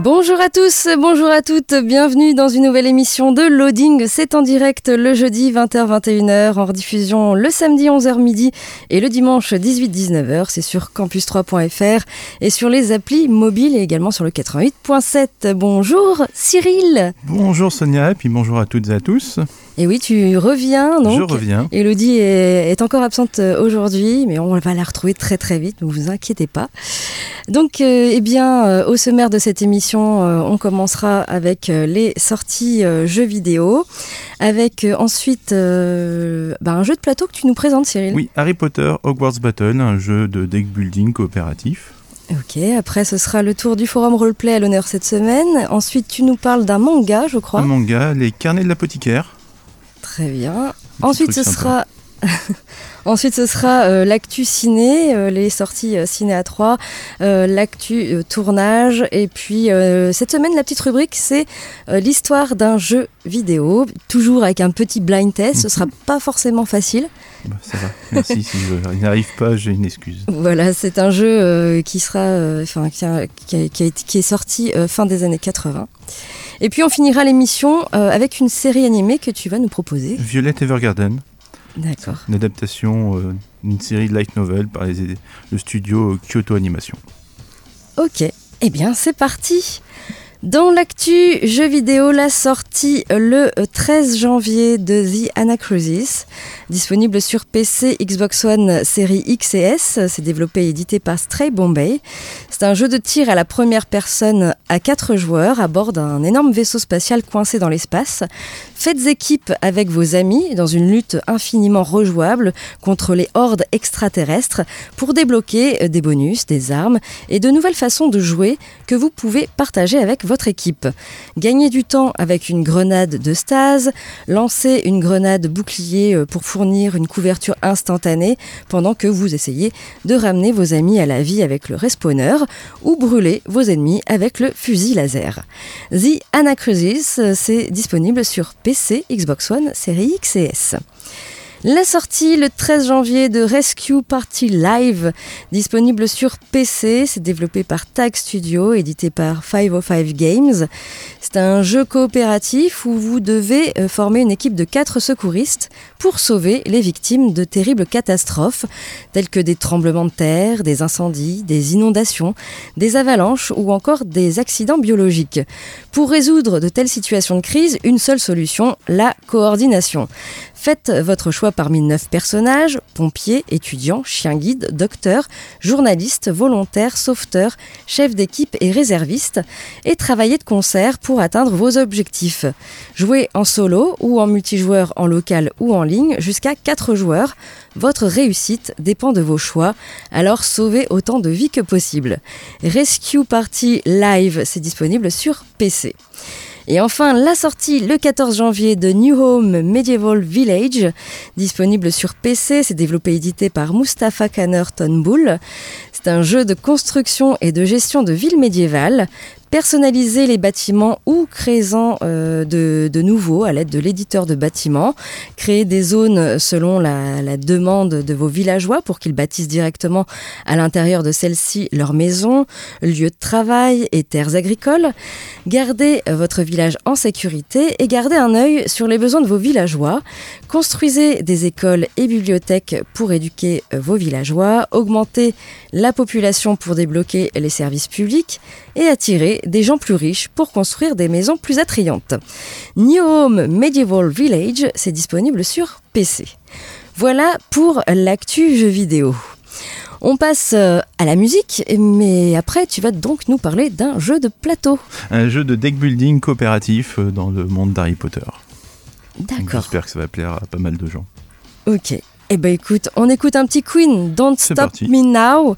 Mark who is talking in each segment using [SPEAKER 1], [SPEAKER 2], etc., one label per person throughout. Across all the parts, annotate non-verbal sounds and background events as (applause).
[SPEAKER 1] Bonjour à tous, bonjour à toutes, bienvenue dans une nouvelle émission de Loading. C'est en direct le jeudi 20h-21h, en rediffusion le samedi 11h midi et le dimanche 18-19h. C'est sur campus3.fr et sur les applis mobiles et également sur le 88.7. Bonjour Cyril.
[SPEAKER 2] Bonjour Sonia et puis bonjour à toutes et à tous.
[SPEAKER 1] Et oui, tu reviens donc.
[SPEAKER 2] Je reviens.
[SPEAKER 1] Elodie est, est encore absente euh, aujourd'hui, mais on va la retrouver très très vite, ne vous inquiétez pas. Donc, euh, eh bien, euh, au sommaire de cette émission, euh, on commencera avec les sorties jeux vidéo, avec ensuite bah, un jeu de plateau que tu nous présentes, Cyril.
[SPEAKER 2] Oui, Harry Potter Hogwarts Battle, un jeu de deck building coopératif.
[SPEAKER 1] Ok, après ce sera le tour du forum roleplay à l'honneur cette semaine. Ensuite, tu nous parles d'un manga, je crois.
[SPEAKER 2] Un manga, Les Carnets de l'apothicaire.
[SPEAKER 1] Très bien. Ensuite, ce sera. (laughs) Ensuite, ce sera euh, l'actu ciné, euh, les sorties euh, ciné à 3, l'actu tournage. Et puis, cette semaine, la petite rubrique, c'est l'histoire d'un jeu vidéo, toujours avec un petit blind test. Ce sera (laughs) pas forcément facile.
[SPEAKER 2] Bah, ça va, merci. si je n'y arrive pas, j'ai une excuse.
[SPEAKER 1] Voilà, c'est un jeu qui sera, enfin, qui, qui, qui, qui, est sorti fin des années 80. Et puis on finira l'émission avec une série animée que tu vas nous proposer.
[SPEAKER 2] Violet Evergarden.
[SPEAKER 1] D'accord.
[SPEAKER 2] Une adaptation euh, d'une série de light novel par les, le studio Kyoto Animation.
[SPEAKER 1] Ok, eh bien c'est parti dans l'actu jeux vidéo, la sortie le 13 janvier de The Anacrusis, disponible sur PC, Xbox One série X et S. C'est développé et édité par Stray Bombay. C'est un jeu de tir à la première personne à 4 joueurs à bord d'un énorme vaisseau spatial coincé dans l'espace. Faites équipe avec vos amis dans une lutte infiniment rejouable contre les hordes extraterrestres pour débloquer des bonus, des armes et de nouvelles façons de jouer que vous pouvez partager avec votre équipe. Gagnez du temps avec une grenade de stase, lancez une grenade bouclier pour fournir une couverture instantanée pendant que vous essayez de ramener vos amis à la vie avec le respawner ou brûler vos ennemis avec le fusil laser. The Anacrusis, c'est disponible sur PC, Xbox One, série X et S. La sortie le 13 janvier de Rescue Party Live, disponible sur PC, c'est développé par Tag Studio, édité par 505 Games. C'est un jeu coopératif où vous devez former une équipe de 4 secouristes pour sauver les victimes de terribles catastrophes telles que des tremblements de terre, des incendies, des inondations, des avalanches ou encore des accidents biologiques. Pour résoudre de telles situations de crise, une seule solution, la coordination. Faites votre choix parmi neuf personnages, pompiers, étudiants, chiens guides, docteurs, journalistes, volontaires, sauveteurs, chefs d'équipe et réservistes, et travaillez de concert pour atteindre vos objectifs. Jouez en solo ou en multijoueur en local ou en ligne jusqu'à 4 joueurs. Votre réussite dépend de vos choix, alors sauvez autant de vies que possible. Rescue Party Live, c'est disponible sur PC. Et enfin, la sortie le 14 janvier de New Home Medieval Village, disponible sur PC, c'est développé et édité par Mustafa Kanner Tonbull. C'est un jeu de construction et de gestion de villes médiévales. Personnalisez les bâtiments ou créez-en euh, de, nouveaux à l'aide de l'éditeur de bâtiments. Créez des zones selon la, la demande de vos villageois pour qu'ils bâtissent directement à l'intérieur de celles-ci leur maison, lieu de travail et terres agricoles. Gardez votre village en sécurité et gardez un œil sur les besoins de vos villageois. Construisez des écoles et bibliothèques pour éduquer vos villageois. Augmentez la population pour débloquer les services publics et attirer des gens plus riches pour construire des maisons plus attrayantes. New Home Medieval Village, c'est disponible sur PC. Voilà pour l'actu jeu vidéo. On passe à la musique, mais après tu vas donc nous parler d'un jeu de plateau.
[SPEAKER 2] Un jeu de deck building coopératif dans le monde d'Harry Potter.
[SPEAKER 1] D'accord.
[SPEAKER 2] J'espère que ça va plaire à pas mal de gens.
[SPEAKER 1] Ok. Eh ben écoute, on écoute un petit Queen, Don't Stop
[SPEAKER 2] parti.
[SPEAKER 1] Me Now,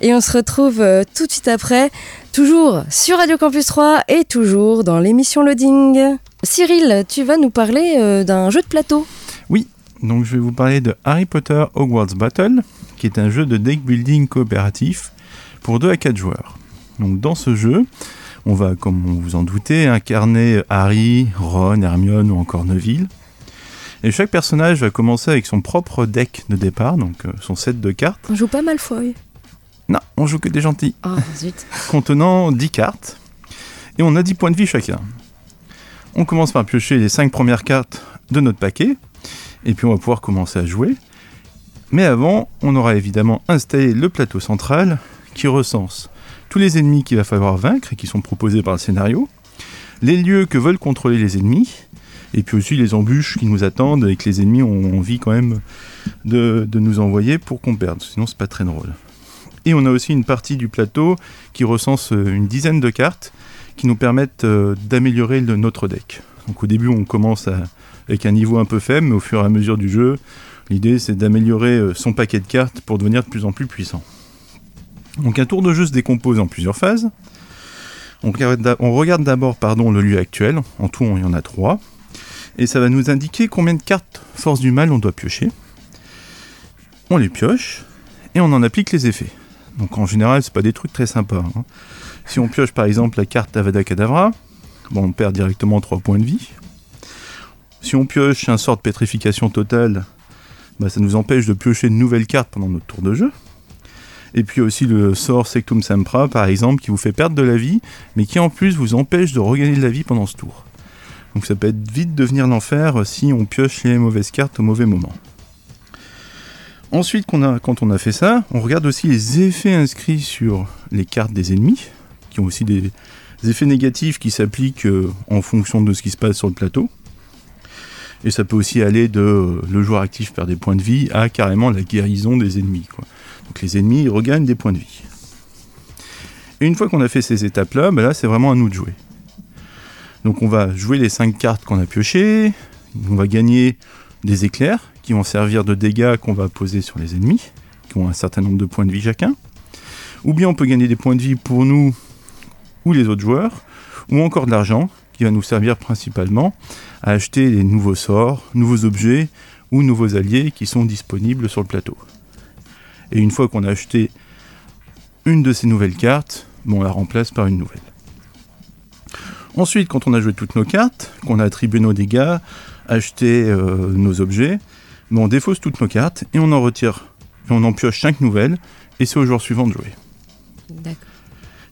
[SPEAKER 1] et on se retrouve euh, tout de suite après, toujours sur Radio Campus 3 et toujours dans l'émission Loading. Cyril, tu vas nous parler euh, d'un jeu de plateau.
[SPEAKER 2] Donc je vais vous parler de Harry Potter Hogwarts Battle, qui est un jeu de deck building coopératif pour 2 à 4 joueurs. Donc dans ce jeu, on va, comme vous vous en doutez, incarner Harry, Ron, Hermione ou encore Neville. Et chaque personnage va commencer avec son propre deck de départ, donc euh, son set de cartes.
[SPEAKER 1] On joue pas Malfoy.
[SPEAKER 2] Non, on joue que des gentils.
[SPEAKER 1] Ah, zut. (laughs)
[SPEAKER 2] contenant 10 cartes et on a 10 points de vie chacun. On commence par piocher les 5 premières cartes de notre paquet et puis on va pouvoir commencer à jouer. Mais avant, on aura évidemment installé le plateau central qui recense tous les ennemis qu'il va falloir vaincre et qui sont proposés par le scénario, les lieux que veulent contrôler les ennemis, et puis aussi les embûches qui nous attendent et que les ennemis ont envie quand même de, nous envoyer pour qu'on perde, sinon c'est pas très drôle. Et on a aussi une partie du plateau qui recense euh, une dizaine de cartes qui nous permettent euh, d'améliorer notre deck. Donc au début on commence avec un niveau un peu faible, mais au fur et à mesure du jeu, l'idée c'est d'améliorer euh, son paquet de cartes pour devenir de plus en plus puissant. Donc un tour de jeu se décompose en plusieurs phases. On regarde d'abord le lieu actuel, en tout il y en a trois, et ça va nous indiquer combien de cartes force du mal on doit piocher. On les pioche, et on en applique les effets. Donc en général, c'est pas des trucs très sympas. hein. Si on pioche par exemple la carte Avada Kedavra, on perd directement 3 points de vie. Si on pioche un sort de pétrification totale, bah, ça nous empêche de piocher de nouvelles cartes pendant notre tour de jeu. Et puis aussi le sort Sectum Sempra, par exemple, qui vous fait perdre de la vie, mais qui en plus vous empêche de regagner de la vie pendant ce tour. Donc ça peut être vite devenir l'enfer si on pioche les mauvaises cartes au mauvais moment. Ensuite, quand on a fait ça, on regarde aussi les effets inscrits sur les cartes des ennemis, qui ont aussi des effets négatifs qui s'appliquent euh, en fonction de ce qui se passe sur le plateau. Et ça peut aussi aller de euh, le joueur actif perd des points de vie à carrément la guérison des ennemis. Donc les ennemis regagnent des points de vie. Et une fois qu'on a fait ces étapes-là, bah là c'est vraiment à nous de jouer. Donc on va jouer les 5 cartes qu'on a piochées, on va gagner des éclairs qui vont servir de dégâts qu'on va poser sur les ennemis, qui ont un certain nombre de points de vie chacun. Ou bien on peut gagner des points de vie pour nous ou les autres joueurs, ou encore de l'argent qui va nous servir principalement à acheter les nouveaux sorts, nouveaux objets ou nouveaux alliés qui sont disponibles sur le plateau. Et une fois qu'on a acheté une de ces nouvelles cartes, on la remplace par une nouvelle. Ensuite, quand on a joué toutes nos cartes, qu'on a attribué nos dégâts, acheté euh, nos objets, bon, on défausse toutes nos cartes et on en retire, et on en pioche 5 nouvelles, et c'est au joueur suivant de jouer.
[SPEAKER 1] D'accord.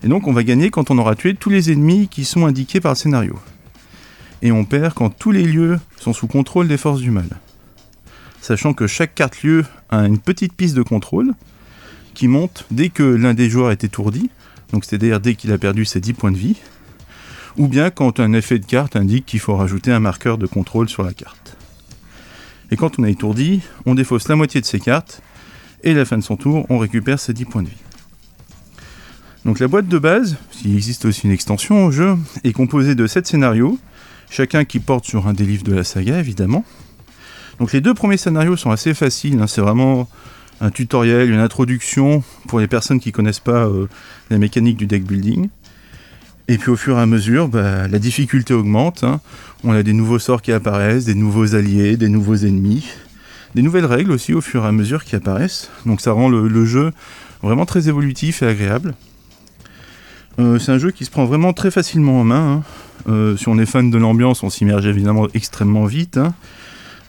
[SPEAKER 2] Et donc on va gagner quand on aura tué tous les ennemis qui sont indiqués par le scénario. Et on perd quand tous les lieux sont sous contrôle des forces du mal. Sachant que chaque carte lieu a une petite piste de contrôle qui monte dès que l'un des joueurs est étourdi, donc c'est-à-dire dès qu'il a perdu ses 10 points de vie, ou bien quand un effet de carte indique qu'il faut rajouter un marqueur de contrôle sur la carte. Et quand on est étourdi, on défausse la moitié de ses cartes, et à la fin de son tour, on récupère ses 10 points de vie. Donc la boîte de base, s'il existe aussi une extension au jeu, est composée de 7 scénarios, chacun qui porte sur un des livres de la saga évidemment. Donc les deux premiers scénarios sont assez faciles, hein, c'est vraiment un tutoriel, une introduction pour les personnes qui connaissent pas euh, la mécanique du deck building. Et puis au fur et à mesure, bah, la difficulté augmente, hein. on a des nouveaux sorts qui apparaissent, des nouveaux alliés, des nouveaux ennemis, des nouvelles règles aussi au fur et à mesure qui apparaissent, donc ça rend le- le jeu vraiment très évolutif et agréable. Euh, c'est un jeu qui se prend vraiment très facilement en main. hein. Euh, si on est fan de l'ambiance, on s'immerge évidemment extrêmement vite. hein.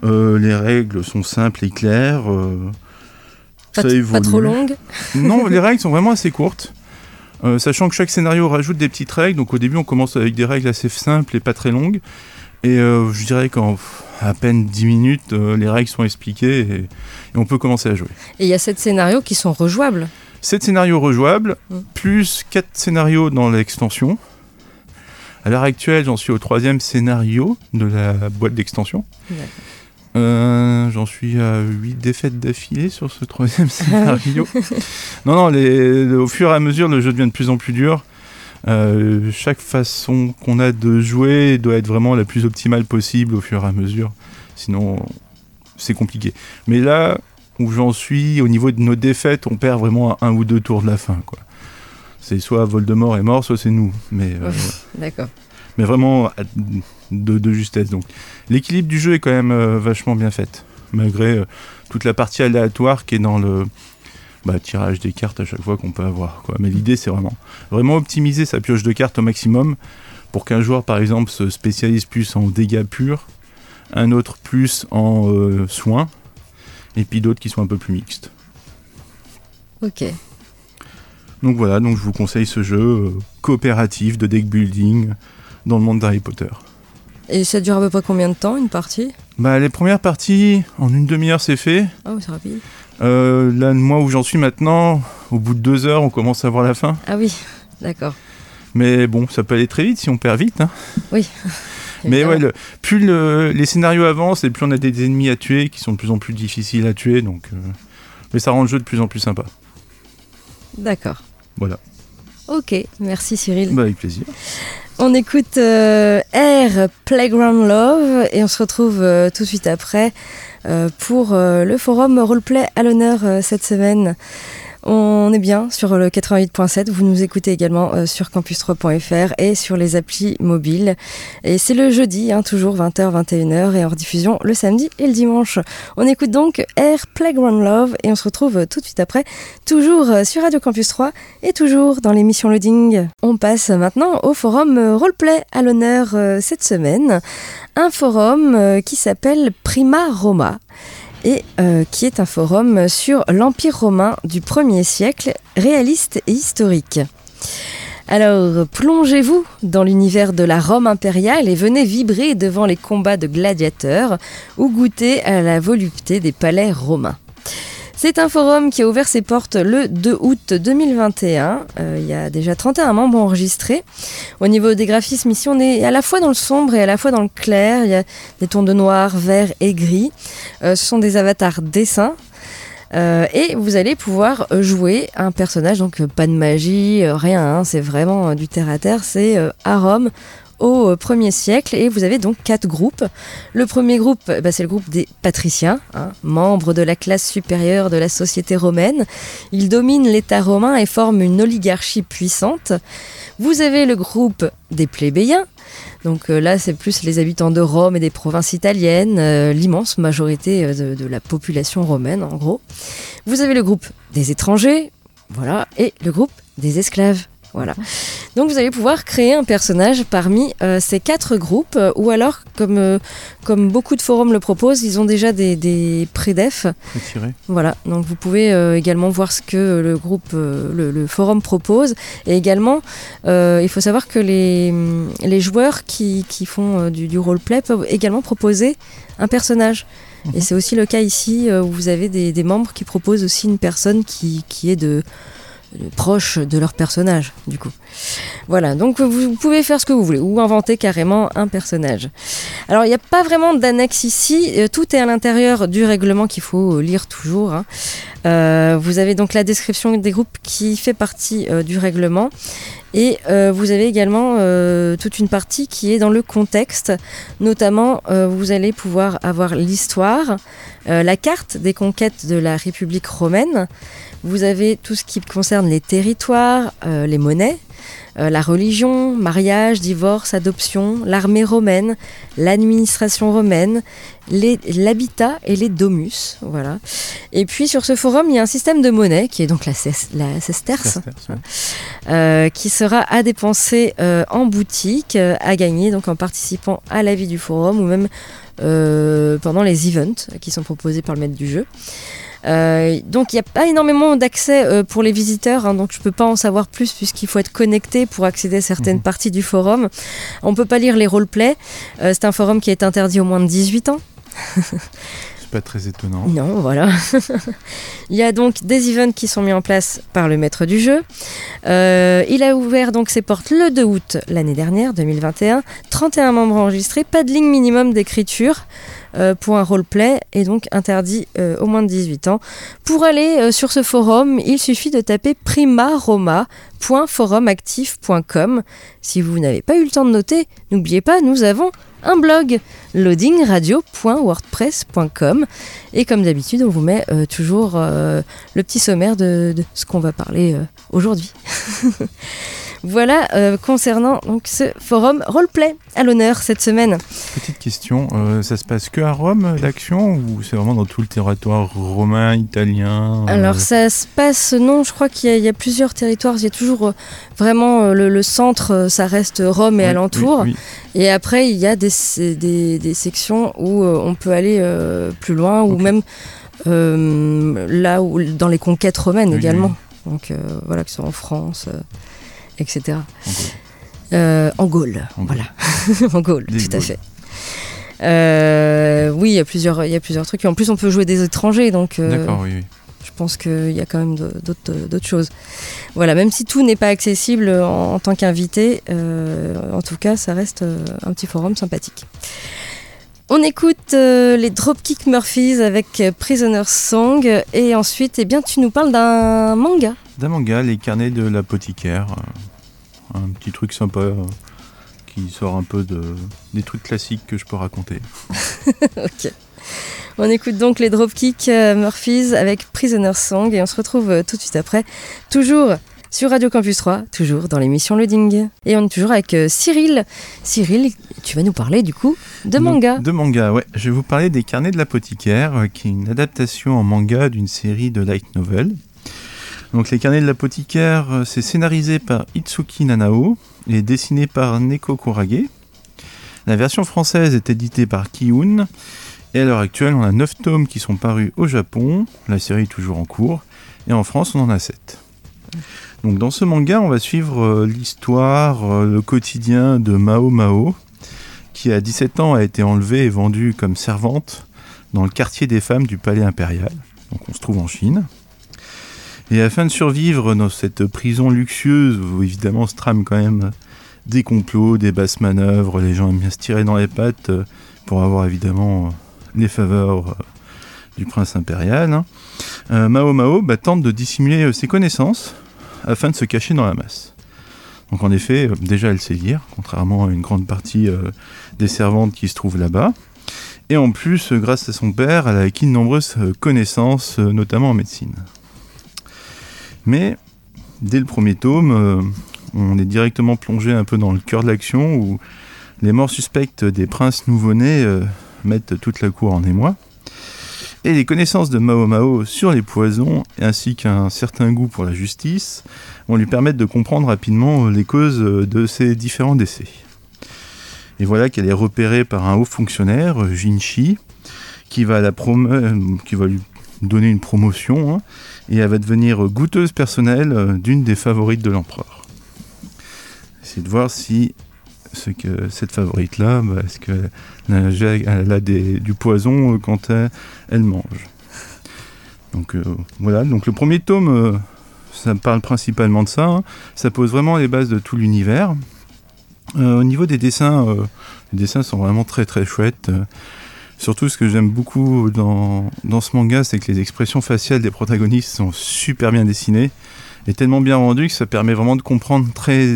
[SPEAKER 2] Euh, les règles sont simples et claires.
[SPEAKER 1] Pas,
[SPEAKER 2] ça
[SPEAKER 1] t-
[SPEAKER 2] évolue.
[SPEAKER 1] pas trop longue.
[SPEAKER 2] Non, (laughs) les règles sont vraiment assez courtes. Euh, sachant que chaque scénario rajoute des petites règles, donc au début on commence avec des règles assez simples et pas très longues. Et euh, je dirais qu'en à peine 10 minutes, euh, les règles sont expliquées et, et on peut commencer à jouer.
[SPEAKER 1] Et il y a sept scénarios qui sont rejouables.
[SPEAKER 2] 7 scénarios rejouables,
[SPEAKER 1] Mm.
[SPEAKER 2] plus 4 scénarios dans l'extension. À l'heure actuelle, j'en suis au troisième scénario de la boîte d'extension.
[SPEAKER 1] D'accord.
[SPEAKER 2] Euh, j'en suis à 8 défaites d'affilée sur ce troisième (laughs) scénario. non, non, les- au fur et à mesure, le jeu devient de plus en plus dur. Euh, chaque façon qu'on a de jouer doit être vraiment la plus optimale possible au fur et à mesure. Sinon, c'est compliqué. Mais là où j'en suis, au niveau de nos défaites, on perd vraiment à un ou deux tours de la fin. Quoi. C'est soit Voldemort est mort, soit c'est nous. Mais, euh,
[SPEAKER 1] D'accord.
[SPEAKER 2] mais vraiment de, de justesse. Donc, l'équilibre du jeu est quand même euh, vachement bien fait, malgré euh, toute la partie aléatoire qui est dans le bah, tirage des cartes à chaque fois qu'on peut avoir. Quoi. Mais l'idée, c'est vraiment, vraiment optimiser sa pioche de cartes au maximum pour qu'un joueur, par exemple, se spécialise plus en dégâts purs, un autre plus en euh, soins, et puis d'autres qui sont un peu plus mixtes.
[SPEAKER 1] Ok.
[SPEAKER 2] Donc voilà, donc je vous conseille ce jeu coopératif de deck building dans le monde d'Harry Potter.
[SPEAKER 1] Et ça dure à peu près combien de temps une partie?
[SPEAKER 2] Bah, les premières parties, en une demi-heure, c'est fait.
[SPEAKER 1] Ah oui, c'est rapide.
[SPEAKER 2] Euh, là, moi où j'en suis maintenant, au bout de deux heures, on commence à voir la fin.
[SPEAKER 1] Ah oui, d'accord.
[SPEAKER 2] Mais bon, ça peut aller très vite si on perd vite. hein.
[SPEAKER 1] Oui. (laughs)
[SPEAKER 2] Mais ouais, le- plus le- les scénarios avancent et plus on a des ennemis à tuer qui sont de plus en plus difficiles à tuer. Donc, euh, mais ça rend le jeu de plus en plus sympa.
[SPEAKER 1] D'accord.
[SPEAKER 2] Voilà.
[SPEAKER 1] Ok, merci Cyril.
[SPEAKER 2] Bah, avec plaisir.
[SPEAKER 1] On écoute euh, Air Playground Love et on se retrouve euh, tout de suite après euh, pour le forum roleplay à l'honneur cette semaine. On est bien sur le 88.7, vous nous écoutez également euh, sur campus3.fr et sur les applis mobiles. Et c'est le jeudi, hein, toujours 20h, 21h et en rediffusion le samedi et le dimanche. On écoute donc Air Playground Love et on se retrouve euh, tout de suite après, toujours euh, sur Radio Campus 3 et toujours dans l'émission Loading. On passe maintenant au forum roleplay à l'honneur cette semaine. Un forum qui s'appelle Prima Roma et euh, qui est un forum sur l'Empire romain du 1er siècle, réaliste et historique. Alors, plongez-vous dans l'univers de la Rome impériale et venez vibrer devant les combats de gladiateurs ou goûter à la volupté des palais romains. C'est un forum qui a ouvert ses portes le 2 août 2021. Euh, il y a déjà 31 membres enregistrés. Au niveau des graphismes, ici, on est à la fois dans le sombre et à la fois dans le clair. Il y a des tons de noir, vert et gris. Euh, ce sont des avatars dessins. Euh, et vous allez pouvoir jouer un personnage, donc pas de magie, rien, hein, c'est vraiment du terre à terre, c'est à au euh, 1er siècle et vous avez donc quatre groupes. Le premier groupe, bah, c'est le groupe des patriciens, hein, membres de la classe supérieure de la société romaine. Ils dominent l'État romain et forment une oligarchie puissante. Vous avez le groupe des plébéiens. Donc euh, là, c'est plus les habitants de Rome et des provinces italiennes, euh, l'immense majorité euh, de la population romaine en gros. Vous avez le groupe des étrangers, voilà, et le groupe des esclaves. Voilà. Donc vous allez pouvoir créer un personnage parmi euh, ces quatre groupes, euh, ou alors, comme, euh, comme beaucoup de forums le proposent, ils ont déjà des, des pré-defs. Voilà, donc vous pouvez également voir ce que le groupe, le, le forum propose. Et également, il faut savoir que les, les joueurs qui, qui font du, du roleplay peuvent également proposer un personnage. Et c'est aussi le cas ici où vous avez des, des membres qui proposent aussi une personne qui, qui est de, de- proche de leur personnage, du coup. Voilà, donc vous, vous pouvez faire ce que vous voulez, ou inventer carrément un personnage. Alors, il n'y a pas vraiment d'annexe ici, euh, tout est à l'intérieur du règlement qu'il faut lire toujours. hein. Euh, vous avez donc la description des groupes qui fait partie euh, du règlement. Et euh, vous avez également toute une partie qui est dans le contexte. Notamment, vous allez pouvoir avoir l'histoire, la carte des conquêtes de la République romaine. Vous avez tout ce qui concerne les territoires, les monnaies, euh, la religion, mariage, divorce, adoption, l'armée romaine, l'administration romaine, l'habitat et les domus. Voilà. Et puis sur ce forum, il y a un système de monnaie qui est donc la, ces- la sesterce,
[SPEAKER 2] Sesterce, ouais.
[SPEAKER 1] euh, qui sera à dépenser euh, en boutique, à gagner donc en participant à la vie du forum ou même pendant les events qui sont proposés par le maître du jeu. Euh, donc il n'y a pas énormément d'accès euh, pour les visiteurs, hein, donc je peux pas en savoir plus puisqu'il faut être connecté pour accéder à certaines
[SPEAKER 2] Mhm.
[SPEAKER 1] parties du forum. On peut pas lire les roleplays. Euh, c'est un forum qui est interdit aux moins de 18 ans. (laughs)
[SPEAKER 2] C'est pas très étonnant.
[SPEAKER 1] Non, voilà. (laughs) il y a donc des events qui sont mis en place par le maître du jeu. Euh, il a ouvert donc ses portes le 2 août l'année dernière, 2021. 31 membres enregistrés, pas de ligne minimum d'écriture. Euh, pour un roleplay et donc interdit euh, au moins de 18 ans. Pour aller euh, sur ce forum, il suffit de taper primaroma.forumactif.com. Si vous n'avez pas eu le temps de noter, n'oubliez pas, nous avons un blog loadingradio.wordpress.com et comme d'habitude on vous met toujours le petit sommaire de, ce qu'on va parler aujourd'hui. (laughs) voilà euh, concernant donc ce forum roleplay à l'honneur cette semaine.
[SPEAKER 2] Petite question, euh, ça se passe que à Rome l'action ou c'est vraiment dans tout le territoire romain, italien euh,
[SPEAKER 1] Alors ça se passe, non, je crois qu'il y, a- il y a plusieurs territoires, il y a toujours euh, vraiment euh, le, le centre, euh, ça reste Rome et
[SPEAKER 2] oui,
[SPEAKER 1] alentour.
[SPEAKER 2] oui, oui.
[SPEAKER 1] Et après, il y a des, des, des sections où euh, on peut aller euh, plus loin, ou même euh, là où dans les conquêtes romaines également. Donc euh, voilà, qui sont en France, euh, etc. Euh, en Gaule,
[SPEAKER 2] En
[SPEAKER 1] voilà. (laughs) en Gaule,
[SPEAKER 2] Des
[SPEAKER 1] tout à fait. Euh, oui, il y a plusieurs, il y a plusieurs trucs. Et en plus, on peut jouer des étrangers, donc euh,
[SPEAKER 2] D'accord, oui, oui.
[SPEAKER 1] je pense qu'il y a quand même d'autres d'autres choses. Voilà, même si tout n'est pas accessible en, en tant qu'invité, en tout cas, ça reste un petit forum sympathique. On écoute les Dropkick Murphys avec Prisoner's Song et ensuite, eh bien, tu nous parles d'un manga.
[SPEAKER 2] D'un manga, les carnets de l'apothicaire. Un petit truc sympa euh, qui sort un peu de, des trucs classiques que je peux raconter. (laughs)
[SPEAKER 1] ok. On écoute donc les Dropkick euh, Murphys avec Prisoner's Song et on se retrouve euh, tout de suite après, toujours sur Radio Campus 3, toujours dans l'émission Loading. Et on est toujours avec Cyril. Cyril, tu vas nous parler du coup de manga.
[SPEAKER 2] De manga, ouais. Je vais vous parler des carnets de l'apothicaire, qui est une adaptation en manga d'une série de light novel. Donc les carnets de l'apothicaire, euh, c'est scénarisé par Itsuki Nanao et dessiné par Neko Kurage. La version française est éditée par Kiun. Et à l'heure actuelle, on a 9 tomes qui sont parus au Japon. La série est toujours en cours. Et en France, on en a 7. Donc dans ce manga, on va suivre euh, l'histoire, euh, le quotidien de Mao Mao, qui à 17 ans a été enlevée et vendue comme servante dans le quartier des femmes du palais impérial. Donc on se trouve en Chine. Et afin de survivre dans cette prison luxueuse où évidemment se trame quand même des complots, des basses manœuvres, les gens aiment bien se tirer dans les pattes euh, pour avoir évidemment euh, les faveurs euh, du prince impérial, hein, Mao Mao bah, tente de dissimuler ses connaissances afin de se cacher dans la masse. Donc en effet, déjà elle sait lire, contrairement à une grande partie des servantes qui se trouvent là-bas. Et en plus, grâce à son père, elle a acquis de nombreuses connaissances, notamment en médecine. Mais dès le premier tome, euh, on est directement plongé un peu dans le cœur de l'action où les morts suspectes des princes nouveau-nés euh, mettent toute la cour en émoi. Et les connaissances de Mao Mao sur les poisons, ainsi qu'un certain goût pour la justice, vont lui permettre de comprendre rapidement les causes de ces différents décès. Et voilà qu'elle est repérée par un haut fonctionnaire, Jinshi, qui va, la euh, qui va lui donner une promotion, hein, et elle va devenir goûteuse personnelle euh, d'une des favorites de l'empereur. C'est de voir si cette favorite là, bah, est-ce qu'elle a, du poison euh, quand elle, mange. Donc euh, voilà, donc le premier tome, ça parle principalement de ça. hein. Ça pose vraiment les bases de tout l'univers. Au niveau des dessins, les dessins sont vraiment très très chouettes. Surtout, ce que j'aime beaucoup dans, dans ce manga, c'est que les expressions faciales des protagonistes sont super bien dessinées et tellement bien rendues que ça permet vraiment de comprendre très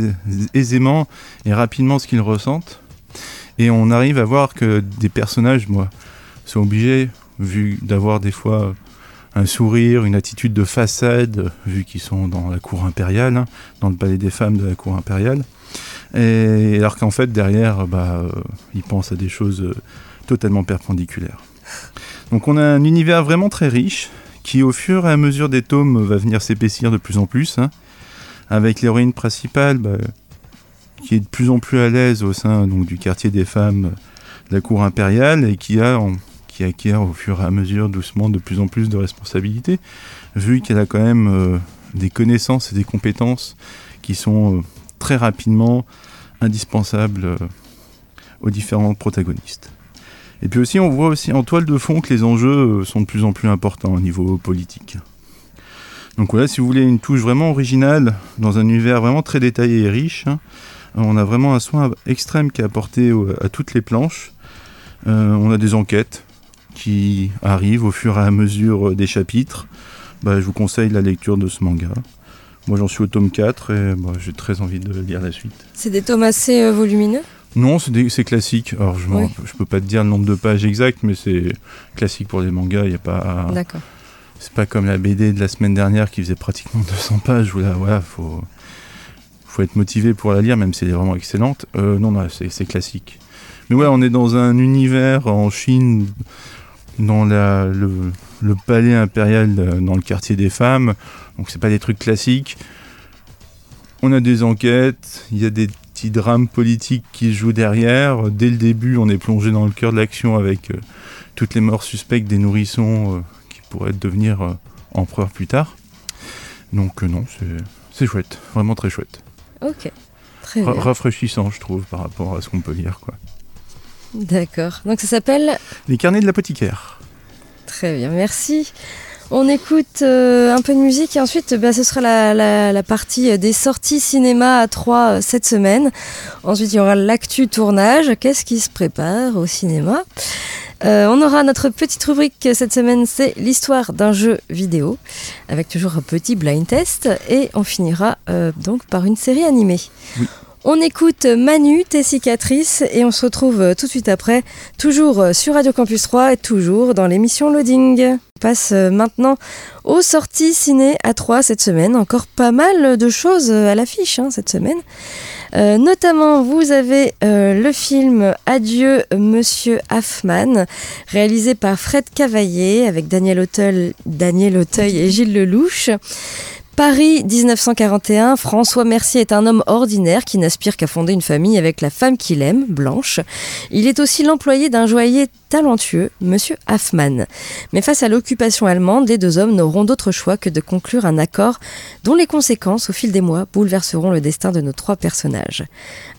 [SPEAKER 2] aisément et rapidement ce qu'ils ressentent. Et on arrive à voir que des personnages, moi, sont obligés, vu d'avoir des fois un sourire, une attitude de façade, vu qu'ils sont dans la cour impériale, hein, dans le palais des femmes de la cour impériale. Et alors qu'en fait, derrière, bah, euh, ils pensent à des choses euh, totalement perpendiculaires. Donc on a un univers vraiment très riche, qui au fur et à mesure des tomes va venir s'épaissir de plus en plus, hein, avec l'héroïne principale bah, qui est de plus en plus à l'aise au sein donc, du quartier des femmes de la cour impériale et qui a qui acquiert au fur et à mesure doucement de plus en plus de responsabilités, vu qu'elle a quand même euh, des connaissances et des compétences qui sont euh, très rapidement indispensables euh, aux différents protagonistes. Et puis aussi, on voit aussi en toile de fond que les enjeux euh, sont de plus en plus importants au niveau politique. Donc voilà, si vous voulez une touche vraiment originale dans un univers vraiment très détaillé et riche, hein, on a vraiment un soin extrême qui est apporté à toutes les planches. Euh, on a des enquêtes qui arrive au fur et à mesure des chapitres, bah, je vous conseille la lecture de ce manga. Moi j'en suis au tome 4 et bah, j'ai très envie de lire la suite.
[SPEAKER 1] C'est des tomes assez euh, volumineux?
[SPEAKER 2] Non, c'est classique. Alors je,
[SPEAKER 1] Oui.
[SPEAKER 2] je peux pas te dire le nombre de pages exact, mais c'est classique pour les mangas. Il y a pas.
[SPEAKER 1] D'accord.
[SPEAKER 2] C'est pas comme la BD de la semaine dernière qui faisait pratiquement (laughs) 200 pages. Où là, voilà, faut faut être motivé pour la lire, même si elle est vraiment excellente. Euh, non, non, c'est classique. Mais ouais, on est dans un univers en Chine, dans la, le, le palais impérial, euh, dans le quartier des femmes. Donc c'est pas des trucs classiques. On a des enquêtes, il y a des petits drames politiques qui se jouent derrière. Dès le début, on est plongé dans le cœur de l'action avec euh, toutes les morts suspectes des nourrissons euh, qui pourraient devenir euh, empereurs plus tard. Donc non, c'est- chouette, vraiment très chouette.
[SPEAKER 1] Ok. Très bien.
[SPEAKER 2] rafraîchissant, je trouve, par rapport à ce qu'on peut lire. Quoi.
[SPEAKER 1] D'accord. Donc ça s'appelle
[SPEAKER 2] Les carnets de l'apothicaire.
[SPEAKER 1] Très bien, merci. On écoute euh, un peu de musique et ensuite bah, ce sera la, la- la partie euh, des sorties cinéma à 3 cette semaine. Ensuite il y aura l'actu tournage, qu'est-ce qui se prépare au cinéma? Euh, on aura notre petite rubrique cette semaine, c'est l'histoire d'un jeu vidéo, avec toujours un petit blind test, et on finira euh, donc par une série animée.
[SPEAKER 2] Oui.
[SPEAKER 1] On écoute Manu, tes cicatrices, et on se retrouve euh, tout de suite après, toujours euh, sur Radio Campus 3 et toujours dans l'émission Loading. Passe euh, maintenant aux sorties ciné à 3 cette semaine. Encore pas mal de choses euh, à l'affiche hein, cette semaine. Euh, notamment, vous avez euh, le film Adieu Monsieur Hoffman, réalisé par Fred Cavaillé avec Daniel Auteuil, Daniel Auteuil et Gilles Lelouch. Paris 1941, François Mercier est un homme ordinaire qui n'aspire qu'à fonder une famille avec la femme qu'il aime, Blanche. Il est aussi l'employé d'un joaillier talentueux, Monsieur Hoffman. Mais face à l'occupation allemande, les deux hommes n'auront d'autre choix que de conclure un accord dont les conséquences, au fil des mois, bouleverseront le destin de nos trois personnages.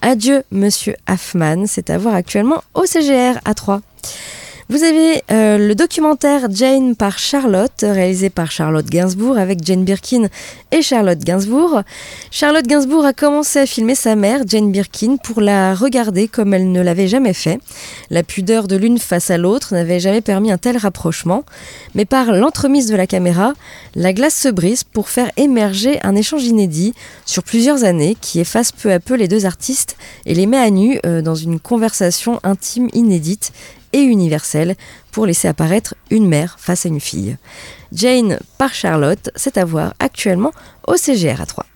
[SPEAKER 1] Adieu, Monsieur Hoffman, c'est à voir actuellement au CGR à 3. Vous avez euh, le documentaire Jane par Charlotte, réalisé par Charlotte Gainsbourg avec Jane Birkin et Charlotte Gainsbourg. Charlotte Gainsbourg a commencé à filmer sa mère, Jane Birkin, pour la regarder comme elle ne l'avait jamais fait. La pudeur de l'une face à l'autre n'avait jamais permis un tel rapprochement, mais par l'entremise de la caméra, la glace se brise pour faire émerger un échange inédit sur plusieurs années qui efface peu à peu les deux artistes et les met à nu euh, dans une conversation intime inédite universelle pour laisser apparaître une mère face à une fille. Jane par Charlotte, c'est à voir actuellement au CGR à 3.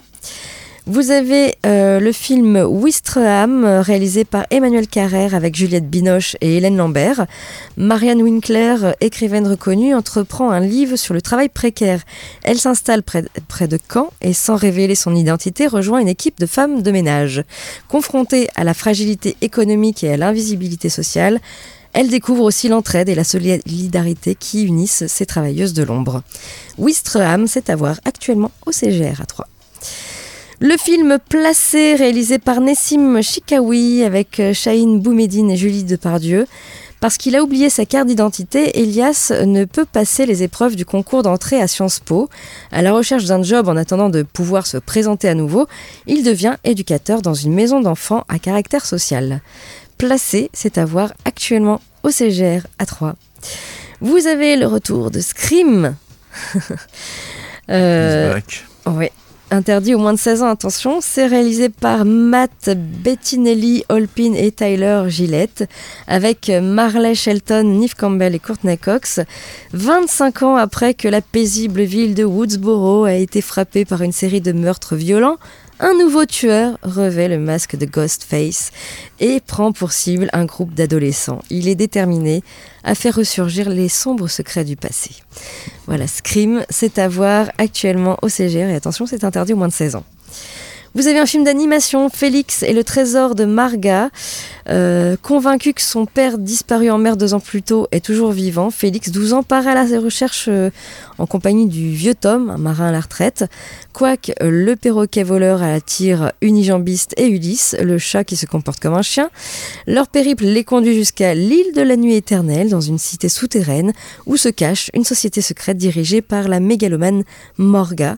[SPEAKER 1] Vous avez euh, le film Wistreham, réalisé par Emmanuel Carrère avec Juliette Binoche et Hélène Lambert. Marianne Winkler, écrivaine reconnue, entreprend un livre sur le travail précaire. Elle s'installe près, près de Caen et, sans révéler son identité, rejoint une équipe de femmes de ménage. Confrontée à la fragilité économique et à l'invisibilité sociale, elle découvre aussi l'entraide et la solidarité qui unissent ces travailleuses de l'ombre. Wistreham, c'est à voir actuellement au CGR à 3. Le film Placé, réalisé par Nessim Chikaoui avec euh, Chahine Boumedine et Julie Depardieu. Parce qu'il a oublié sa carte d'identité, Elias ne peut passer les épreuves du concours d'entrée à Sciences Po. À la recherche d'un job en attendant de pouvoir se présenter à nouveau, il devient éducateur dans une maison d'enfants à caractère social. Placé, c'est à voir actuellement au CGR à 3. Vous avez le retour de Scream. (laughs) Euh, oui. Interdit aux moins de 16 ans, attention. C'est réalisé par Matt Bettinelli, Holpin et Tyler Gillette, avec Marley Shelton, Neve Campbell et Courtney Cox. 25 ans après que la paisible ville de Woodsboro a été frappée par une série de meurtres violents, un nouveau tueur revêt le masque de Ghostface et prend pour cible un groupe d'adolescents. Il est déterminé à faire ressurgir les sombres secrets du passé. Voilà, Scream, c'est à voir actuellement au CGR et attention, c'est interdit aux moins de 16 ans. Vous avez un film d'animation, Félix et le trésor de Marga. Euh, convaincu que son père, disparu en mer deux ans plus tôt, est toujours vivant, Félix, 12 ans, part à la recherche euh, en compagnie du vieux Tom, un marin à la retraite. Quoique euh, le perroquet voleur à la tire unijambiste et Ulysse, le chat qui se comporte comme un chien. Leur périple les conduit jusqu'à l'île de la nuit éternelle, dans une cité souterraine, où se cache une société secrète dirigée par la mégalomane Morga,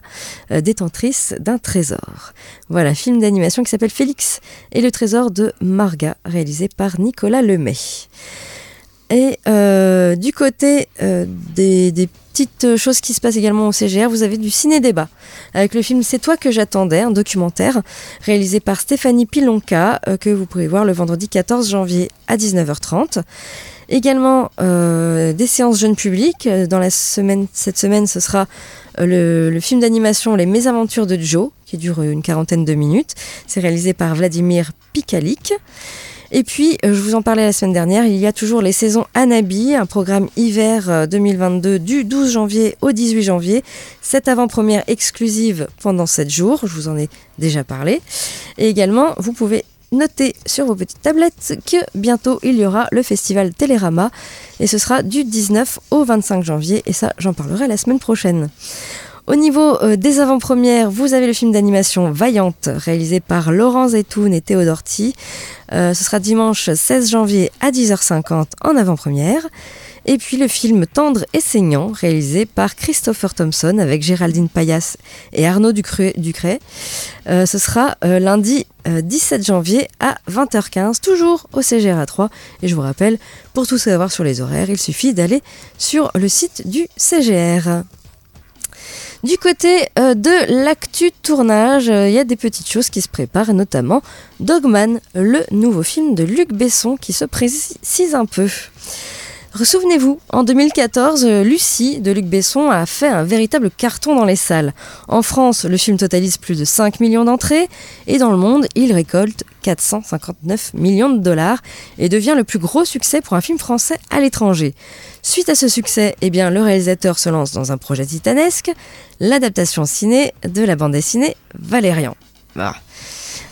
[SPEAKER 1] détentrice d'un trésor. Voilà, film d'animation qui s'appelle Félix et le trésor de réalisé par Nicolas Lemay. Et euh, du côté euh, des, des petites choses qui se passent également au CGR, vous avez du ciné-débat avec le film C'est toi que j'attendais, un documentaire réalisé par Stéphanie Pilonka euh, que vous pouvez voir le vendredi 14 janvier à 19h30. Également euh, des séances jeunes publics. Dans la semaine, cette semaine, ce sera euh, le, le film d'animation Les Mésaventures de Joe, qui dure une quarantaine de minutes. C'est réalisé par Vladimir Pikalik. Et puis, euh, je vous en parlais la semaine dernière, il y a toujours les saisons Anabi, un programme hiver euh, 2022 du 12 janvier au 18 janvier. Cette avant-première exclusive pendant 7 jours, je vous en ai déjà parlé. Et également, vous pouvez noter sur vos petites tablettes que bientôt il y aura le festival Télérama et ce sera du 19 au 25 janvier et ça j'en parlerai la semaine prochaine. Au niveau euh, des avant-premières, vous avez le film d'animation Vaillante, réalisé par Laurent Zetoun et Théodore T. Euh, ce sera dimanche 16 janvier à 10h50 en avant-première. Et puis le film Tendre et saignant, réalisé par Christopher Thompson avec Géraldine Payas et Arnaud Ducré. Euh, ce sera lundi euh, 17 janvier à 20h15, toujours au CGRA 3. Et je vous rappelle, pour tout savoir sur les horaires, il suffit d'aller sur le site du CGR. Du côté euh, de l'actu tournage, euh, il y a des petites choses qui se préparent, notamment Dogman, le nouveau film de Luc Besson qui se précise un peu. Souvenez-vous, en 2014, euh, Lucie de Luc Besson a fait un véritable carton dans les salles. En France, le film totalise plus de 5 millions d'entrées et dans le monde, il récolte 459 millions de dollars et devient le plus gros succès pour un film français à l'étranger. Suite à ce succès, eh bien, le réalisateur se lance dans un projet titanesque, l'adaptation ciné de la bande dessinée Valérian. Ah.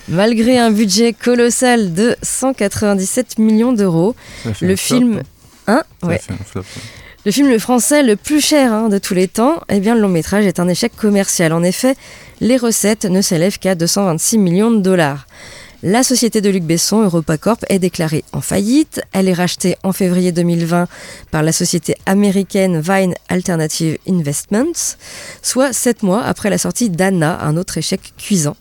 [SPEAKER 1] Malgré un budget colossal de 197 millions d'euros, le film... Hein ouais. Le film le français le plus cher hein, de tous les temps, eh bien le long métrage est un échec commercial. En effet, les recettes ne s'élèvent qu'à 226 millions de dollars. La société de Luc Besson, EuropaCorp, est déclarée en faillite. Elle est rachetée en février 2020 par la société américaine Vine Alternative Investments, soit sept mois après la sortie d'Anna, un autre échec cuisant.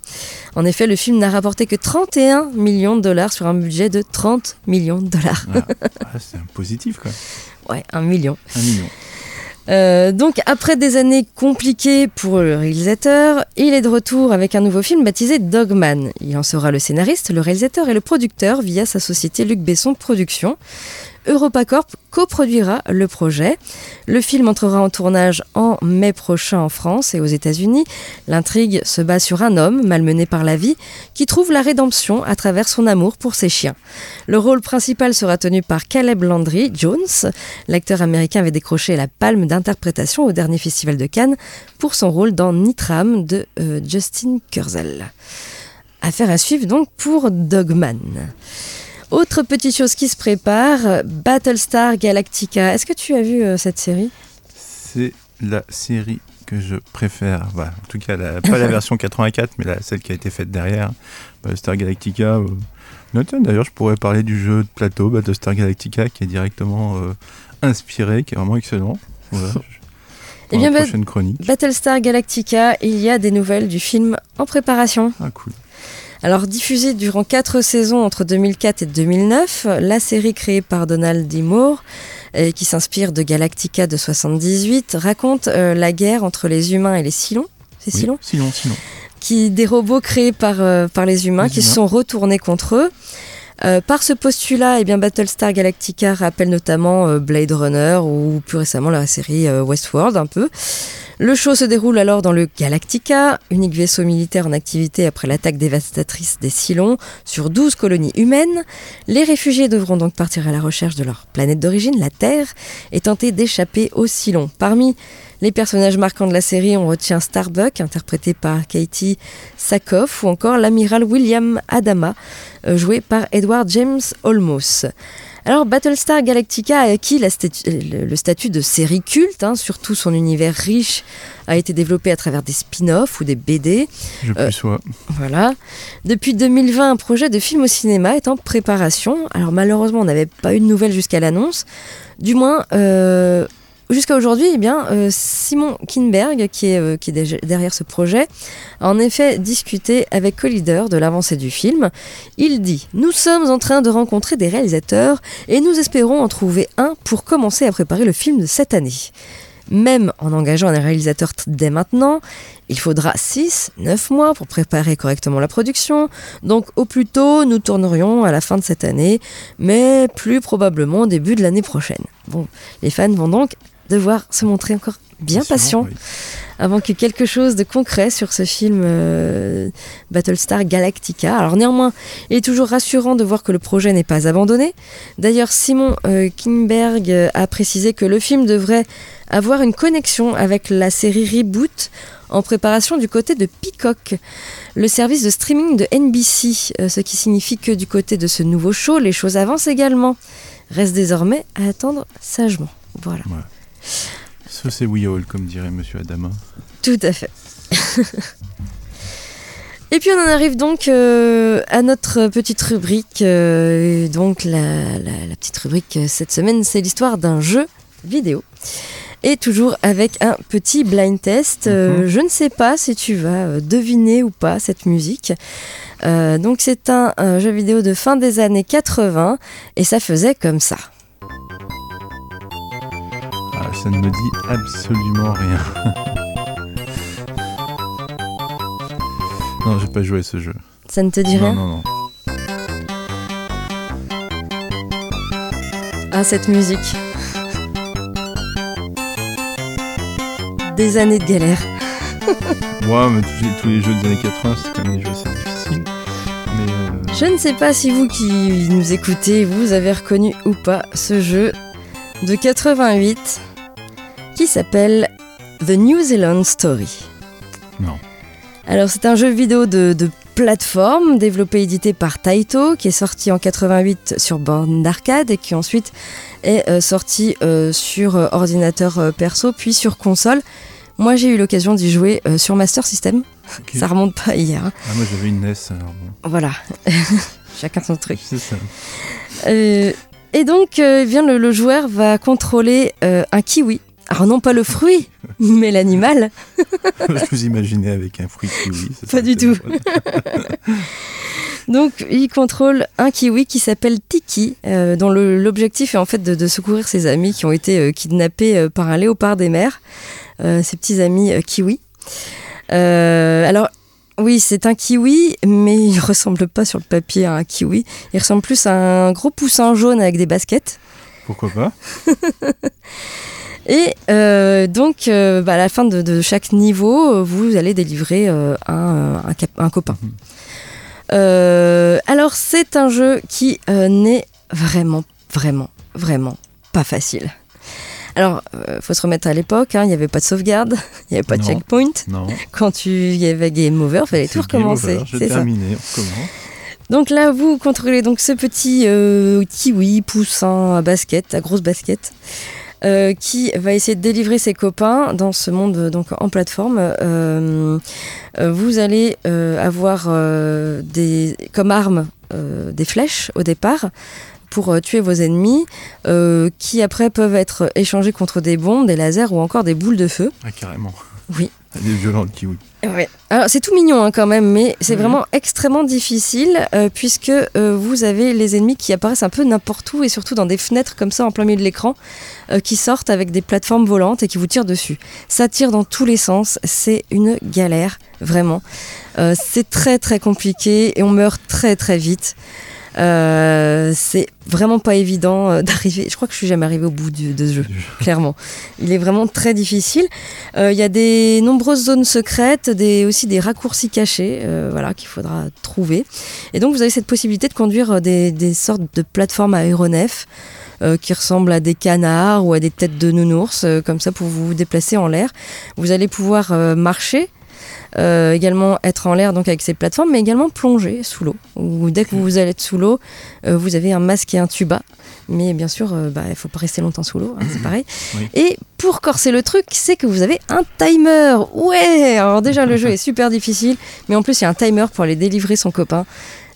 [SPEAKER 1] En effet, le film n'a rapporté que 31 millions de dollars sur un budget de 30 millions de dollars.
[SPEAKER 2] Ah, ah, c'est un positif, quoi.
[SPEAKER 1] ouais, un million.
[SPEAKER 2] Un million.
[SPEAKER 1] Euh, donc après des années compliquées pour le réalisateur, il est de retour avec un nouveau film baptisé Dogman. Il en sera le scénariste, le réalisateur et le producteur via sa société Luc Besson Productions. EuropaCorp coproduira le projet. Le film entrera en tournage en mai prochain en France et aux États-Unis. L'intrigue se base sur un homme malmené par la vie qui trouve la rédemption à travers son amour pour ses chiens. Le rôle principal sera tenu par Caleb Landry Jones. L'acteur américain avait décroché la palme d'interprétation au dernier festival de Cannes pour son rôle dans Nitram de euh, Justin Kurzel. Affaire à suivre donc pour Dogman. Autre petite chose qui se prépare, Battlestar Galactica. Est-ce que tu as vu euh, cette série?
[SPEAKER 2] C'est la série que je préfère. Bah, en tout cas, la- pas la (laughs) version 84, mais la, celle qui a été faite derrière. Battlestar Galactica. euh, non, tiens, D'ailleurs, je pourrais parler du jeu de plateau Battlestar Galactica qui est directement euh, inspiré, qui est vraiment excellent. Voilà. (laughs)
[SPEAKER 1] Eh bien,
[SPEAKER 2] la prochaine chronique.
[SPEAKER 1] Battlestar Galactica, il y a des nouvelles du film en préparation.
[SPEAKER 2] Ah, cool.
[SPEAKER 1] Alors diffusée durant quatre saisons entre 2004 et 2009, la série créée par Donald D. Moore, euh, qui s'inspire de Galactica de 78, raconte euh, la guerre entre les humains et les Cylons. C'est
[SPEAKER 2] Oui,
[SPEAKER 1] Cylons
[SPEAKER 2] Sinon, sinon.
[SPEAKER 1] qui des robots créés par, euh, par les humains
[SPEAKER 2] Les
[SPEAKER 1] qui se sont retournés contre eux. Euh, par ce postulat, eh bien, Battlestar Galactica rappelle notamment euh, Blade Runner ou plus récemment la série euh, Westworld un peu. Le show se déroule alors dans le Galactica, unique vaisseau militaire en activité après l'attaque dévastatrice des Cylons sur 12 colonies humaines. Les réfugiés devront donc partir à la recherche de leur planète d'origine, la Terre, et tenter d'échapper aux Cylons. Parmi les personnages marquants de la série, on retient Starbuck, interprété par Katie Sackhoff, ou encore l'amiral William Adama, euh, joué par Edward James Olmos. Alors Battlestar Galactica a acquis la statu- le le statut de série culte, hein, surtout son univers riche a été développé à travers des spin-offs ou des BD.
[SPEAKER 2] Je
[SPEAKER 1] Euh,
[SPEAKER 2] plus sois.
[SPEAKER 1] Voilà. Depuis 2020, un projet de film au cinéma est en préparation. Alors malheureusement, on n'avait pas eu de nouvelles jusqu'à l'annonce. Du moins, euh, jusqu'à aujourd'hui, eh bien, euh, Simon Kinberg, qui est, euh, derrière ce projet, a en effet discuté avec Collider de l'avancée du film. Il dit Nous sommes en train de rencontrer des réalisateurs et nous espérons en trouver un pour commencer à préparer le film de cette année. Même en engageant un réalisateur dès maintenant, il faudra 6-9 mois pour préparer correctement la production. Donc au plus tôt, nous tournerions à la fin de cette année, mais plus probablement au début de l'année prochaine. Bon, les fans vont donc devoir se montrer encore bien patients avant que quelque chose de concret sur ce film euh, Battlestar Galactica. Alors néanmoins, il est toujours rassurant de voir que le projet n'est pas abandonné. D'ailleurs, Simon euh, Kinberg euh, a précisé que le film devrait avoir une connexion avec la série Reboot en préparation du côté de Peacock, le service de streaming de NBC, ce qui signifie que du côté de ce nouveau show, les choses avancent également. Reste désormais à attendre sagement. Voilà.
[SPEAKER 2] Ça, c'est We All, comme dirait Monsieur Adama.
[SPEAKER 1] Tout à fait. (laughs) Et puis on en arrive donc euh, à notre petite rubrique. Euh, donc la, la, la, petite rubrique euh, cette semaine, c'est l'histoire d'un jeu vidéo. Et toujours avec un petit blind test. Euh,
[SPEAKER 2] Mhm.
[SPEAKER 1] Je ne sais pas si tu vas deviner ou pas cette musique. Donc c'est un, un jeu vidéo de fin des années 80 et ça faisait comme ça.
[SPEAKER 2] Ça ne me dit absolument rien. non, j'ai pas joué à ce jeu.
[SPEAKER 1] Ça ne te dit
[SPEAKER 2] non,
[SPEAKER 1] rien
[SPEAKER 2] non, non.
[SPEAKER 1] Ah, cette musique. Des années de galère. (laughs)
[SPEAKER 2] Moi, mais tous les, tous les jeux des années 80, c'était quand même des jeux assez difficiles. Mais euh,
[SPEAKER 1] Je ne sais pas si vous qui nous écoutez, vous avez reconnu ou pas ce jeu de 88 qui s'appelle The New Zealand Story.
[SPEAKER 2] Non.
[SPEAKER 1] Alors c'est un jeu vidéo de, de plateforme développé et édité par Taito qui est sorti en 88 sur borne d'arcade et qui ensuite est euh, sorti euh, sur euh, ordinateur perso puis sur console. Moi j'ai eu l'occasion d'y jouer sur Master System.
[SPEAKER 2] Ok.
[SPEAKER 1] Ça remonte pas hier. hein.
[SPEAKER 2] ah, moi j'avais une NES, alors bon.
[SPEAKER 1] Voilà. (laughs) Chacun son truc.
[SPEAKER 2] C'est ça.
[SPEAKER 1] Et donc, eh bien, le, le joueur va contrôler un kiwi. Alors non pas le fruit, mais l'animal.
[SPEAKER 2] Je (laughs) vous imaginais avec un fruit kiwi. ça
[SPEAKER 1] Pas du tout. (laughs) Donc il contrôle un kiwi qui s'appelle Tiki, euh, dont l'objectif est en fait de, de secourir ses amis qui ont été euh, kidnappés euh, par un léopard des mers, ses petits amis kiwis. Alors oui, c'est un kiwi, mais il (laughs) ressemble pas sur le papier à un kiwi. Il ressemble plus à un gros poussin jaune avec des baskets.
[SPEAKER 2] Pourquoi pas?
[SPEAKER 1] Et euh, donc, euh, bah, à la fin de, de chaque niveau, euh, vous allez délivrer euh, un, un cap- un copain.
[SPEAKER 2] Mhm.
[SPEAKER 1] Alors, c'est un jeu qui n'est vraiment, vraiment, vraiment pas facile. Alors, il faut se remettre à l'époque, hein, il n'y avait pas de sauvegarde, (laughs) il n'y avait pas de
[SPEAKER 2] Non.
[SPEAKER 1] checkpoint.
[SPEAKER 2] Non. (laughs)
[SPEAKER 1] Quand tu y avait game over, il fallait tout recommencer. C'est ça.
[SPEAKER 2] terminé, on recommence.
[SPEAKER 1] Donc là, vous contrôlez donc ce petit kiwi, poussin à basket, à grosse basket, euh, qui va essayer de délivrer ses copains dans ce monde euh, donc en plateforme. Euh, vous allez avoir des, comme arme des flèches au départ pour tuer vos ennemis, qui après peuvent être échangés contre des bombes, des lasers ou encore des boules de feu.
[SPEAKER 2] Ah, carrément.
[SPEAKER 1] Oui.
[SPEAKER 2] Elle est violente, kiwi.
[SPEAKER 1] Ouais. Alors c'est tout mignon hein, quand même, mais c'est vraiment extrêmement difficile euh, puisque euh, vous avez les ennemis qui apparaissent un peu n'importe où et surtout dans des fenêtres comme ça en plein milieu de l'écran euh, qui sortent avec des plateformes volantes et qui vous tirent dessus. Ça tire dans tous les sens, c'est une galère vraiment. C'est très très compliqué et on meurt très très vite. Euh, c'est vraiment pas évident euh, (laughs) d'arriver. Je crois que je suis jamais arrivé au bout du- de ce jeu, (laughs) clairement. Il est vraiment très difficile. Euh, Il y a des nombreuses zones secrètes, des, aussi des raccourcis cachés, euh, voilà, qu'il faudra trouver. Et donc vous avez cette possibilité de conduire des, des sortes de plateformes aéronefs euh, qui ressemblent à des canards ou à des têtes de nounours, comme ça pour vous déplacer en l'air. Vous allez pouvoir marcher. Euh, également être en l'air donc avec ces plateformes, mais également plonger sous l'eau. Ou dès que vous allez être sous l'eau, euh, vous avez un masque et un tuba. Mais bien sûr, euh, bah, il faut pas rester longtemps sous l'eau, hein, c'est (clears throat) pareil.
[SPEAKER 2] Oui.
[SPEAKER 1] Et pour corser le truc, c'est que vous avez un timer. Ouais Alors déjà, le jeu est super difficile, mais en plus, il y a un timer pour aller délivrer son copain.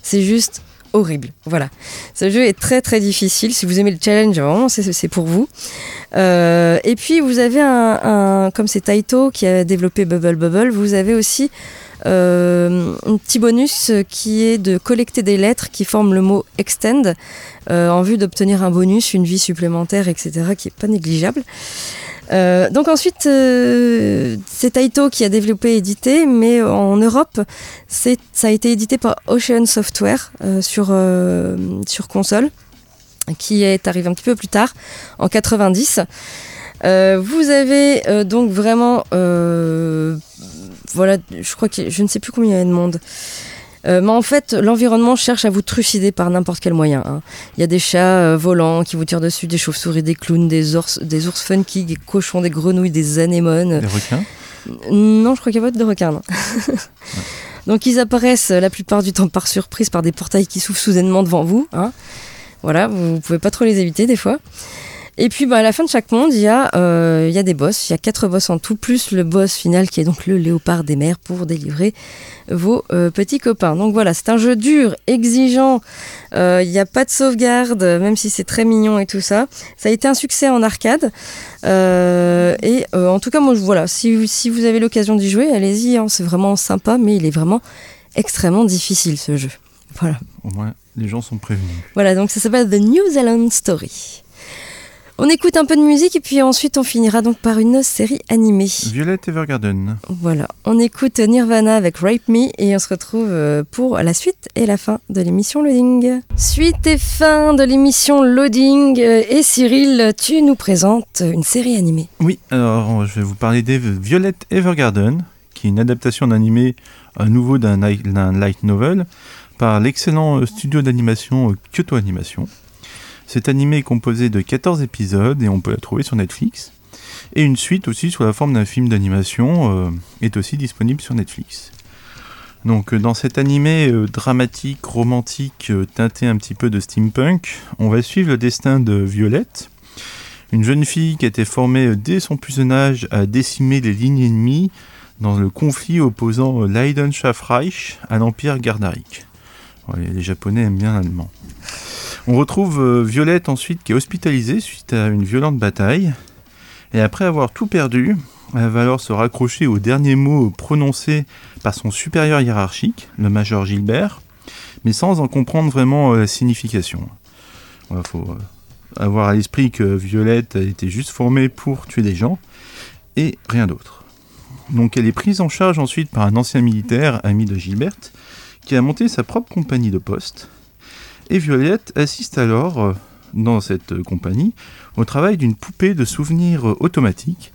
[SPEAKER 1] C'est juste horrible. Voilà. Ce jeu est très très difficile. Si vous aimez le challenge, vraiment, c'est pour vous. Euh, et puis, vous avez un, comme c'est Taito qui a développé Bubble Bubble, vous avez aussi un petit bonus qui est de collecter des lettres qui forment le mot extend euh, en vue d'obtenir un bonus, une vie supplémentaire, etc., qui est pas négligeable. Euh, donc ensuite, euh, c'est Taito qui a développé et édité, mais en Europe, ça a été édité par Ocean Software euh, sur, euh, sur console, qui est arrivé un petit peu plus tard, en 90. Euh, vous avez euh, donc vraiment, euh, voilà, je crois que je ne sais plus combien il y a de monde. Euh, mais en fait, l'environnement cherche à vous trucider par n'importe quel moyen. hein. Il y a des chats euh, volants qui vous tirent dessus, des chauves-souris, des clowns, des ours, des ours funky, des cochons, des grenouilles, des anémones.
[SPEAKER 2] Les requins?
[SPEAKER 1] Non, je crois qu'il n'y a pas de requins. non. (laughs) Donc ils apparaissent euh, la plupart du temps par surprise par des portails qui s'ouvrent soudainement devant vous. hein. Voilà, vous pouvez pas trop les éviter des fois. Et puis bah, à la fin de chaque monde, il y, a, euh, il y a des boss. Il y a quatre boss en tout, plus le boss final qui est donc le léopard des mers pour délivrer vos euh, petits copains. Donc voilà, c'est un jeu dur, exigeant. Euh, Il n'y a pas de sauvegarde, même si c'est très mignon et tout ça. Ça a été un succès en arcade. Euh, et euh, en tout cas, moi, voilà, si, si vous avez l'occasion d'y jouer, allez-y. hein, c'est vraiment sympa, mais il est vraiment extrêmement difficile ce jeu. Voilà.
[SPEAKER 2] Au moins, les gens sont prévenus.
[SPEAKER 1] Voilà, donc ça s'appelle The New Zealand Story. On écoute un peu de musique et puis ensuite on finira donc par une série animée.
[SPEAKER 2] Violet Evergarden.
[SPEAKER 1] Voilà, on écoute Nirvana avec Rape Me et on se retrouve euh, pour la suite et la fin de l'émission Loading. Suite et fin de l'émission Loading euh, et Cyril, tu nous présentes une série animée.
[SPEAKER 2] Oui, alors je vais vous parler des Violet Evergarden, qui est une adaptation d'animé à nouveau d'un light, novel par l'excellent studio d'animation euh, Kyoto Animation. Cet animé est composé de 14 épisodes et on peut la trouver sur Netflix. Et une suite aussi sous la forme d'un film d'animation euh, est aussi disponible sur Netflix. Donc euh, dans cet animé euh, dramatique, romantique, teinté un petit peu de steampunk, on va suivre le destin de Violette, une jeune fille qui a été formée dès son plus jeune âge à décimer les lignes ennemies dans le conflit opposant euh, l'Eidenschaftreich à l'Empire Gardaric. Les Japonais aiment bien l'allemand. On retrouve euh, Violette ensuite qui est hospitalisée suite à une violente bataille. Et après avoir tout perdu, elle va alors se raccrocher aux derniers mots prononcés par son supérieur hiérarchique, le major Gilbert, mais sans en comprendre vraiment euh, la signification. Il faut euh, avoir à l'esprit que Violette a été juste formée pour tuer des gens et rien d'autre. Donc elle est prise en charge ensuite par un ancien militaire, ami de Gilberte, qui a monté sa propre compagnie de poste. Et Violette assiste alors, euh, dans cette compagnie, au travail d'une poupée de souvenirs euh, automatique,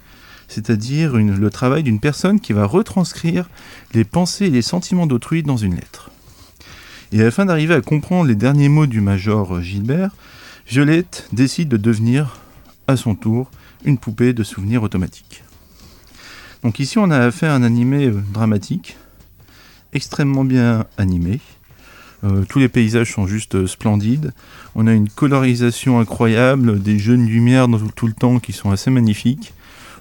[SPEAKER 2] c'est-à-dire le travail d'une personne qui va retranscrire les pensées et les sentiments d'autrui dans une lettre. Et afin d'arriver à comprendre les derniers mots du major euh, Gilbert, Violette décide de devenir, à son tour, une poupée de souvenirs automatique. Donc ici, on a affaire à un animé dramatique, extrêmement bien animé. Euh, tous les paysages sont juste euh, splendides. On a une colorisation incroyable, des jeunes lumières dans tout, le temps qui sont assez magnifiques,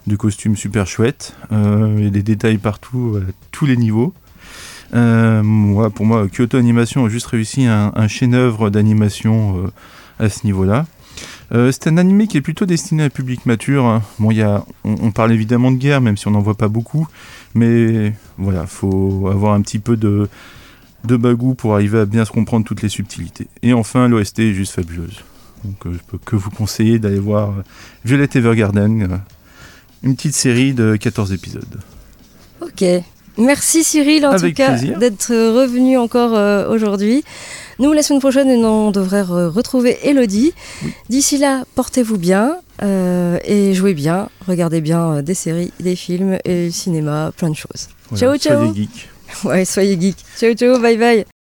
[SPEAKER 2] des costumes super chouettes, euh, et des détails partout, à tous les niveaux. Moi, pour moi, Kyoto Animation a juste réussi un, chef-d'œuvre d'animation à ce niveau-là. C'est un animé qui est plutôt destiné à un public mature. hein. Bon, on, on parle évidemment de guerre, même si on n'en voit pas beaucoup, mais voilà, faut avoir un petit peu de, de bagou pour arriver à bien se comprendre toutes les subtilités. Et enfin, l'OST est juste fabuleuse. Donc, euh, je peux que vous conseiller d'aller voir euh, Violet Evergarden, euh, une petite série de 14 épisodes.
[SPEAKER 1] Ok. Merci Cyril en
[SPEAKER 2] Avec
[SPEAKER 1] tout cas d'être revenu encore euh, aujourd'hui. Nous la semaine prochaine on devrait re- retrouver Elodie. D'ici là, portez-vous bien et jouez bien, regardez bien des séries, des films et le cinéma, plein de choses.
[SPEAKER 2] Voilà,
[SPEAKER 1] ciao ciao.
[SPEAKER 2] soyez geeks.
[SPEAKER 1] Ouais, soyez geek. Ciao ciao, bye bye.